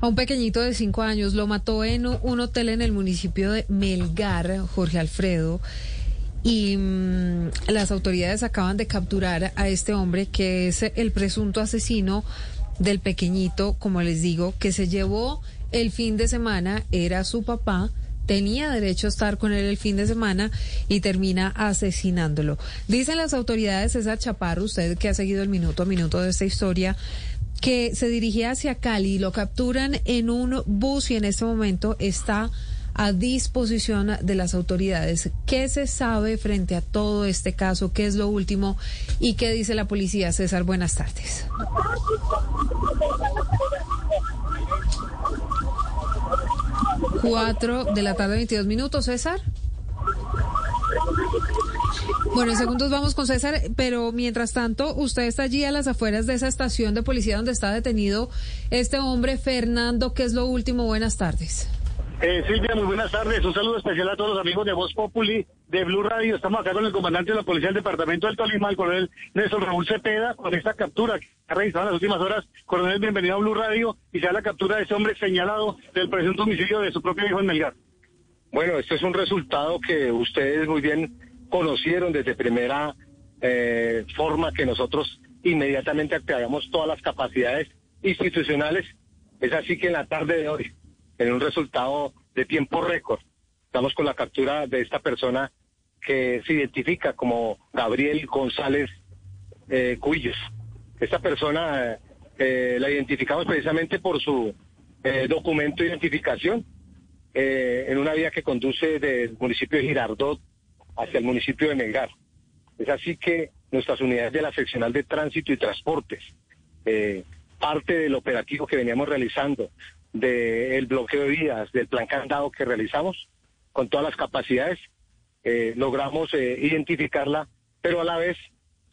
A un pequeñito de cinco años lo mató en un hotel en el municipio de Melgar, Jorge Alfredo. Y mm, las autoridades acaban de capturar a este hombre que es el presunto asesino del pequeñito, como les digo, que se llevó el fin de semana, era su papá tenía derecho a estar con él el fin de semana y termina asesinándolo. Dicen las autoridades, César Chaparro, usted que ha seguido el minuto a minuto de esta historia, que se dirigía hacia Cali, lo capturan en un bus y en este momento está a disposición de las autoridades. ¿Qué se sabe frente a todo este caso? ¿Qué es lo último? ¿Y qué dice la policía? César, buenas tardes. Cuatro de la tarde, 22 minutos, César. Bueno, en segundos vamos con César, pero mientras tanto, usted está allí a las afueras de esa estación de policía donde está detenido este hombre, Fernando, ¿qué es lo último? Buenas tardes. Eh, Silvia, muy buenas tardes. Un saludo especial a todos los amigos de Voz Populi, de Blue Radio. Estamos acá con el comandante de la Policía del Departamento del Tolima, el coronel Néstor Raúl Cepeda, con esta captura que ha realizado en las últimas horas. Coronel, bienvenido a Blue Radio y sea la captura de ese hombre señalado del presunto homicidio de su propio hijo en Melgar. Bueno, esto es un resultado que ustedes muy bien conocieron desde primera eh, forma que nosotros inmediatamente activamos todas las capacidades institucionales. Es así que en la tarde de hoy en un resultado de tiempo récord. Estamos con la captura de esta persona que se identifica como Gabriel González eh, Cuillos. Esta persona eh, la identificamos precisamente por su eh, documento de identificación eh, en una vía que conduce del municipio de Girardot hacia el municipio de Melgar. Es así que nuestras unidades de la seccional de tránsito y transportes, parte del operativo que veníamos realizando del bloqueo de vías, del plan candado que realizamos, con todas las capacidades, eh, logramos eh, identificarla, pero a la vez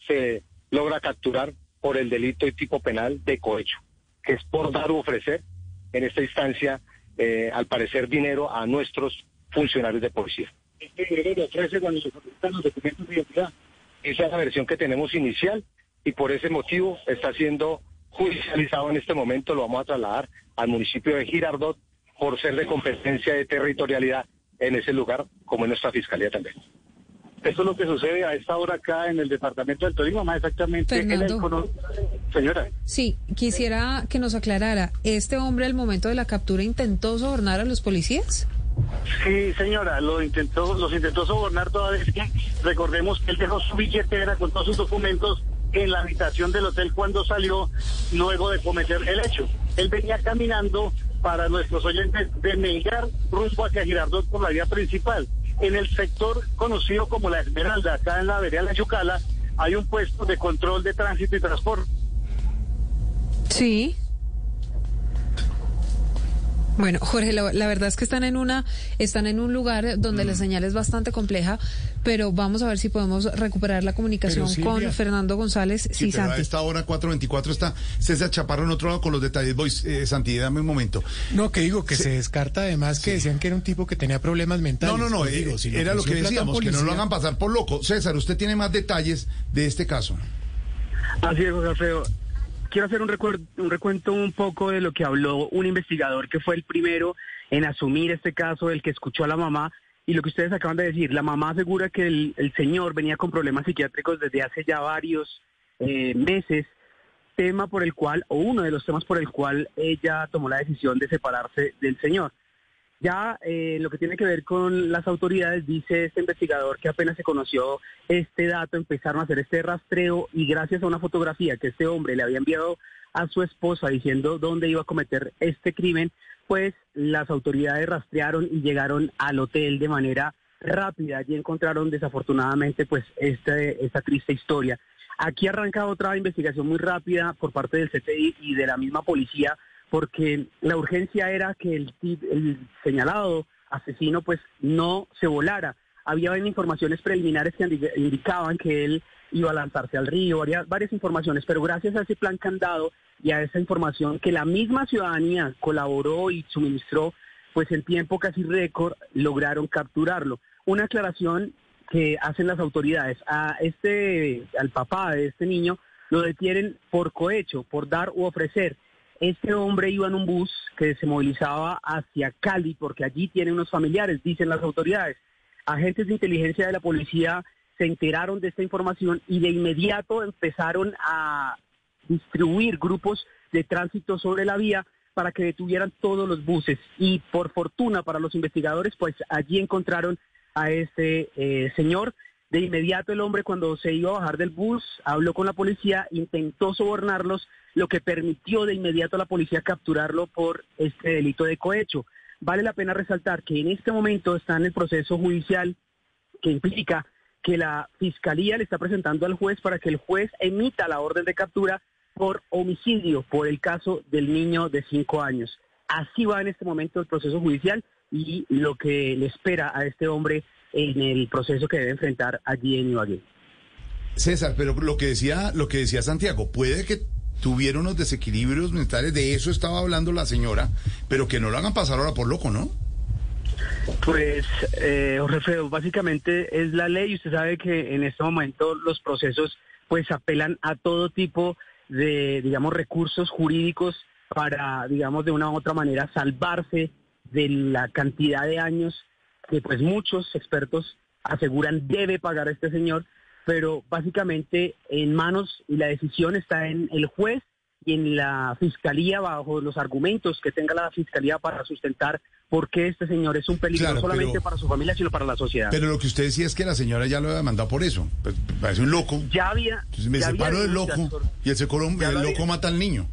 se logra capturar por el delito de tipo penal de cohecho, que es por dar u ofrecer, en esta instancia, eh, al parecer, dinero a nuestros funcionarios de policía. Este dinero ofrece cuando se los documentos de identidad. Esa es la versión que tenemos inicial y por ese motivo está siendo judicializado en este momento, lo vamos a trasladar al municipio de Girardot por ser de competencia de territorialidad en ese lugar, como en nuestra fiscalía también. Eso es lo que sucede a esta hora acá en el departamento del Tolima, más exactamente en el Señora. Sí, quisiera que nos aclarara, ¿este hombre al momento de la captura intentó sobornar a los policías? Sí, señora, lo intentó, los intentó sobornar toda vez que recordemos que él dejó su billetera con todos sus documentos en la habitación del hotel cuando salió luego de cometer el hecho. Él venía caminando para nuestros oyentes de Melgar rumbo hacia Girardot por la vía principal. En el sector conocido como La Esmeralda, acá en la vereda La Yucala, hay un puesto de control de tránsito y transporte. Sí. Bueno, Jorge, la, verdad es que están en una, están en un lugar donde la mm. señal es bastante compleja, pero vamos a ver si podemos recuperar la comunicación con Fernando González. Sí, sí a esta hora 4.24 está César Chaparro en otro lado con los detalles. Voy, eh, Santi, dame un momento. No, que digo que se, descarta además que decían que era un tipo que tenía problemas mentales. No, no, no, eh, era lo que decíamos, que no lo hagan pasar por loco. César, usted tiene más detalles de este caso. Así es, José Alfredo quiero hacer un, un recuento un poco de lo que habló un investigador que fue el primero en asumir este caso, el que escuchó a la mamá. Y lo que ustedes acaban de decir, la mamá asegura que el, señor venía con problemas psiquiátricos desde hace ya varios eh, meses, tema por el cual, o uno de los temas por el cual ella tomó la decisión de separarse del señor. Ya eh, lo que tiene que ver con las autoridades, dice este investigador que apenas se conoció este dato, empezaron a hacer este rastreo y gracias a una fotografía que este hombre le había enviado a su esposa diciendo dónde iba a cometer este crimen, pues las autoridades rastrearon y llegaron al hotel de manera rápida y encontraron desafortunadamente pues este, esta triste historia. Aquí arranca otra investigación muy rápida por parte del CTI y de la misma policía porque la urgencia era que el, señalado asesino pues no se volara. Había informaciones preliminares que indicaban que él iba a lanzarse al río, varias, varias informaciones, pero gracias a ese plan candado y a esa información que la misma ciudadanía colaboró y suministró, pues en tiempo casi récord lograron capturarlo. Una aclaración que hacen las autoridades a este, al papá de este niño, lo detienen por cohecho, por dar u ofrecer Este hombre iba en un bus que se movilizaba hacia Cali porque allí tiene unos familiares, dicen las autoridades. Agentes de inteligencia de la policía se enteraron de esta información y de inmediato empezaron a distribuir grupos de tránsito sobre la vía para que detuvieran todos los buses. Y por fortuna para los investigadores, pues allí encontraron a este eh, señor. De inmediato el hombre cuando se iba a bajar del bus habló con la policía, intentó sobornarlos, lo que permitió de inmediato a la policía capturarlo por este delito de cohecho. Vale la pena resaltar que en este momento está en el proceso judicial que implica que la fiscalía le está presentando al juez para que el juez emita la orden de captura por homicidio por el caso del niño de cinco años. Así va en este momento el proceso judicial y lo que le espera a este hombre en el proceso que debe enfrentar allí en Ibagué. César, pero lo que decía, lo que decía Santiago, puede que tuviera unos desequilibrios mentales, de eso estaba hablando la señora, pero que no lo hagan pasar ahora por loco, ¿no? Pues, eh, Jorge básicamente es la ley. Usted sabe que en este momento los procesos pues apelan a todo tipo de, digamos, recursos jurídicos para, digamos, de una u otra manera salvarse de la cantidad de años que pues muchos expertos aseguran debe pagar este señor, pero básicamente en manos y la decisión está en el juez y en la fiscalía bajo los argumentos que tenga la fiscalía para sustentar por qué este señor es un peligro no solamente para su familia sino para la sociedad. Pero lo que usted decía es que la señora ya lo había demandado por eso. Pues, parece un loco. Ya había. Entonces me separo del loco y el, el loco mata al niño.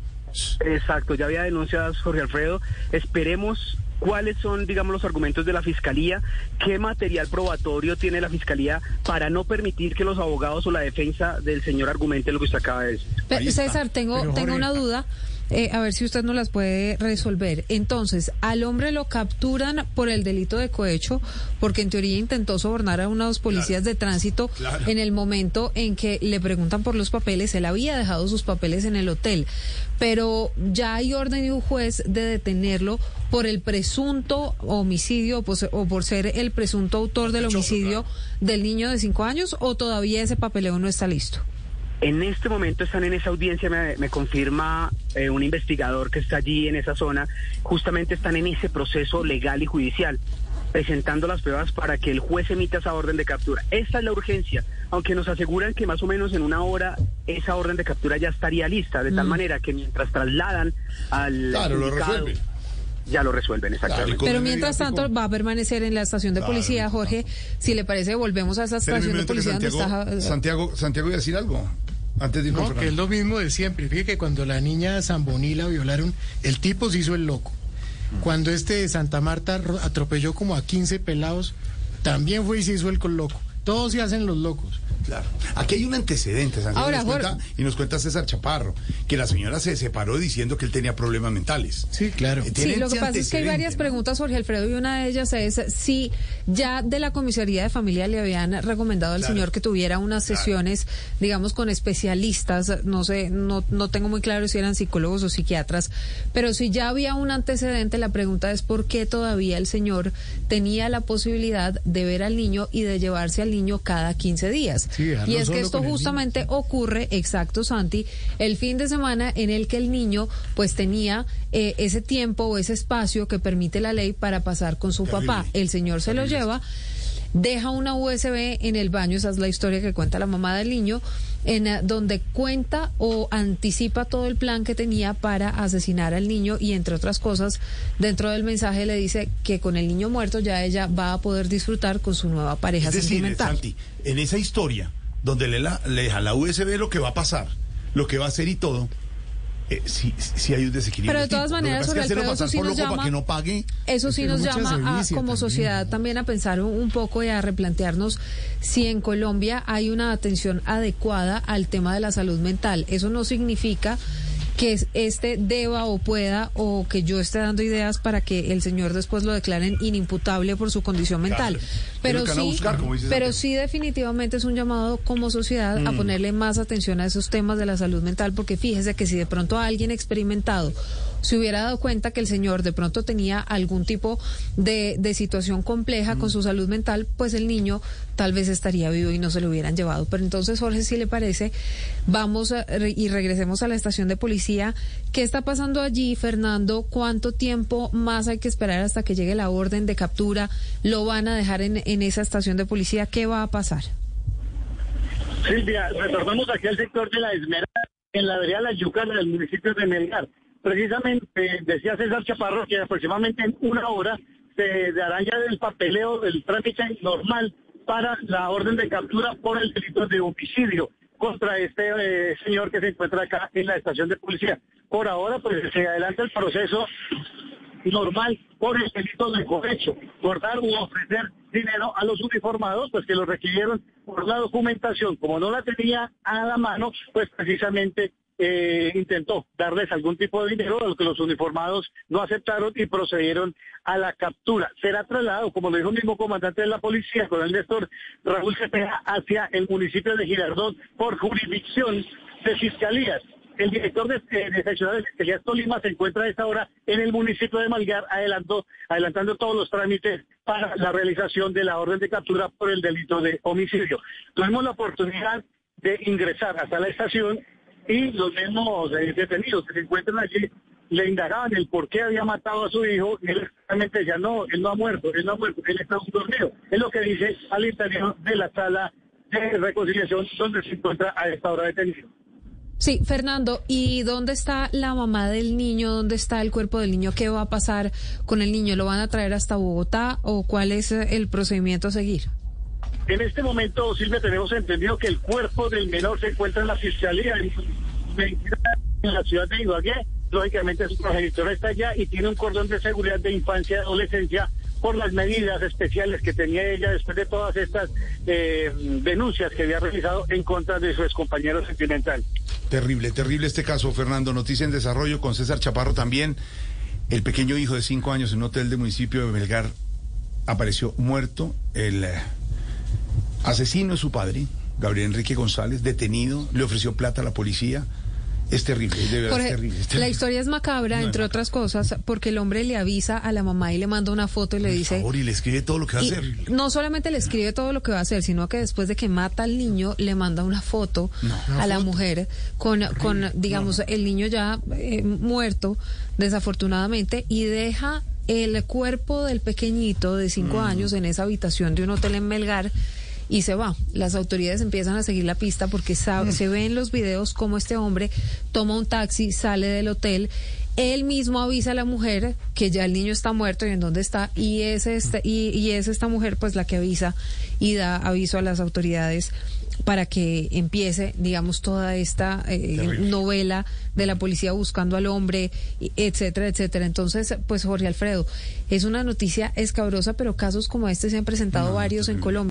Exacto, ya había denuncias Jorge Alfredo. Esperemos cuáles son, digamos, los argumentos de la Fiscalía, qué material probatorio tiene la Fiscalía para no permitir que los abogados o la defensa del señor argumente lo que usted acaba de decir. César, tengo, tengo una duda. Eh, a ver si usted nos las puede resolver. Entonces, al hombre lo capturan por el delito de cohecho, porque en teoría intentó sobornar a unos policías de tránsito en el momento en que le preguntan por los papeles. Él había dejado sus papeles en el hotel, pero ya hay orden de un juez de detenerlo por el presunto homicidio o por ser el presunto autor del homicidio del niño de cinco años, o todavía ese papeleo no está listo. En este momento están en esa audiencia, me, confirma eh, un investigador que está allí en esa zona, justamente están en ese proceso legal y judicial, presentando las pruebas para que el juez emita esa orden de captura. Esa es la urgencia, aunque nos aseguran que más o menos en una hora esa orden de captura ya estaría lista, de tal mm. manera que mientras trasladan al... Claro, lo resuelven ya lo resuelven exactamente. Pero mientras tanto va a permanecer en la estación de policía, Jorge. Si le parece, volvemos a esa estación de policía donde está... Santiago, Santiago, iba a decir algo. Antes de no, que es lo mismo de siempre. Fíjate que cuando la niña Zamboni la violaron, el tipo se hizo el loco. Cuando este de Santa Marta atropelló como a 15 pelados, también fue y se hizo el loco. Todos se hacen los locos. Claro. Aquí hay un antecedente, Ahora, nos cuenta, y nos cuenta César Chaparro, que la señora se separó diciendo que él tenía problemas mentales. Sí, claro. Eh, sí, lo que pasa es que hay varias preguntas, Jorge Alfredo, y una de ellas es si ya de la comisaría de familia le habían recomendado al señor que tuviera unas sesiones, digamos, con especialistas, no sé, no, no tengo muy claro si eran psicólogos o psiquiatras, pero si ya había un antecedente, la pregunta es por qué todavía el señor tenía la posibilidad de ver al niño y de llevarse al niño cada 15 días y es que esto justamente ocurre, exacto, Santi, el fin de semana en el que el niño pues tenía eh, ese tiempo o ese espacio que permite la ley para pasar con su papá. El señor se lo lleva deja una USB en el baño, esa es la historia que cuenta la mamá del niño, en eh, donde cuenta o anticipa todo el plan que tenía para asesinar al niño y entre otras cosas, dentro del mensaje le dice que con el niño muerto ya ella va a poder disfrutar con su nueva pareja es decir, sentimental. Santi, en esa historia donde le, la, le deja la USB lo que va a pasar, lo que va a hacer y todo, eh, si, hay un desequilibrio. Pero de todas maneras, sobre eso sí nos llama, no pague, eso sí nos llama como sociedad también a pensar un, poco y a replantearnos si en Colombia hay una atención adecuada al tema de la salud mental. Eso no significa que este deba o pueda o que yo esté dando ideas para que el señor después lo declaren inimputable por su condición mental. Pero sí, pero sí definitivamente es un llamado como sociedad a mm. ponerle más atención a esos temas de la salud mental porque fíjese que si de pronto alguien experimentado se hubiera dado cuenta que el señor de pronto tenía algún tipo de, de situación compleja con su salud mental, pues el niño tal vez estaría vivo y no se lo hubieran llevado. Pero entonces, Jorge, si le parece, vamos a, y regresemos a la estación de policía. ¿Qué está pasando allí, Fernando? ¿Cuánto tiempo más hay que esperar hasta que llegue la orden de captura? ¿Lo van a dejar en, en esa estación de policía? ¿Qué va a pasar? Silvia, retornamos aquí al sector de la Esmeralda, en la vereda La Yucana del municipio de Melgar. Precisamente, decía César Chaparro que aproximadamente en una hora se dará ya el papeleo, el trámite normal para la orden de captura por el delito de homicidio contra este eh, señor que se encuentra acá en la estación de policía. Por ahora, pues se adelanta el proceso normal por el delito de cohecho, por dar u ofrecer dinero a los uniformados, pues que lo requirieron por la documentación. Como no la tenía a la mano, pues precisamente eh, intentó darles algún tipo de dinero, a lo que los uniformados no aceptaron y procedieron a la captura. Será trasladado, como lo dijo el mismo comandante de la policía, con el Néstor Raúl Cepeda, hacia el municipio de Girardot por jurisdicción de fiscalías. El director de, de seccional de Fiscalía Tolima se encuentra a esta hora en el municipio de Malgar adelantando todos los trámites para la realización de la orden de captura por el delito de homicidio. Tuvimos la oportunidad de ingresar hasta la estación y los mismos eh, detenidos que se encuentran allí le indagaban el por qué había matado a su hijo y él realmente decía, no, él no ha muerto, él no ha muerto, él está dormido. Es lo que dice al interior de la sala de reconciliación donde se encuentra a esta hora detenido. Sí, Fernando, ¿y dónde está la mamá del niño? ¿Dónde está el cuerpo del niño? ¿Qué va a pasar con el niño? ¿Lo van a traer hasta Bogotá o cuál es el procedimiento a seguir? En este momento, Silvia, tenemos entendido que el cuerpo del menor se encuentra en la fiscalía en, la ciudad de Ibagué. Lógicamente, su progenitor está allá y tiene un cordón de seguridad de infancia y adolescencia por las medidas especiales que tenía ella después de todas estas eh, denuncias que había realizado en contra de su excompañero sentimental. Terrible, terrible este caso, Fernando. Noticia en desarrollo con César Chaparro también. El pequeño hijo de cinco años en un hotel del municipio de Melgar apareció muerto. Eh, asesino es su padre, Gabriel Enrique González, detenido, le ofreció plata a la policía. Es terrible, de verdad Jorge, es terrible, es La historia es macabra, No, entre es otras cosas, porque el hombre le avisa a la mamá y le manda una foto y le Por dice... favor, y le escribe todo lo que va a hacer. no solamente le escribe todo lo que va a hacer, sino que después de que mata al niño, le manda una foto a la mujer con, con digamos, el niño ya eh, muerto, desafortunadamente, y deja el cuerpo del pequeñito de cinco Mm. años en esa habitación de un hotel en Melgar. Y se va. Las autoridades empiezan a seguir la pista porque Mm. sa- se ve en los videos cómo este hombre toma un taxi, sale del hotel. Él mismo avisa a la mujer que ya el niño está muerto y en dónde está. Y es, este, y, y es esta mujer pues la que avisa y da aviso a las autoridades para que empiece, digamos, toda esta eh, novela de la policía buscando al hombre, etcétera, etcétera. Entonces, pues Jorge Alfredo, es una noticia escabrosa, pero casos como este se han presentado No, varios en. Colombia.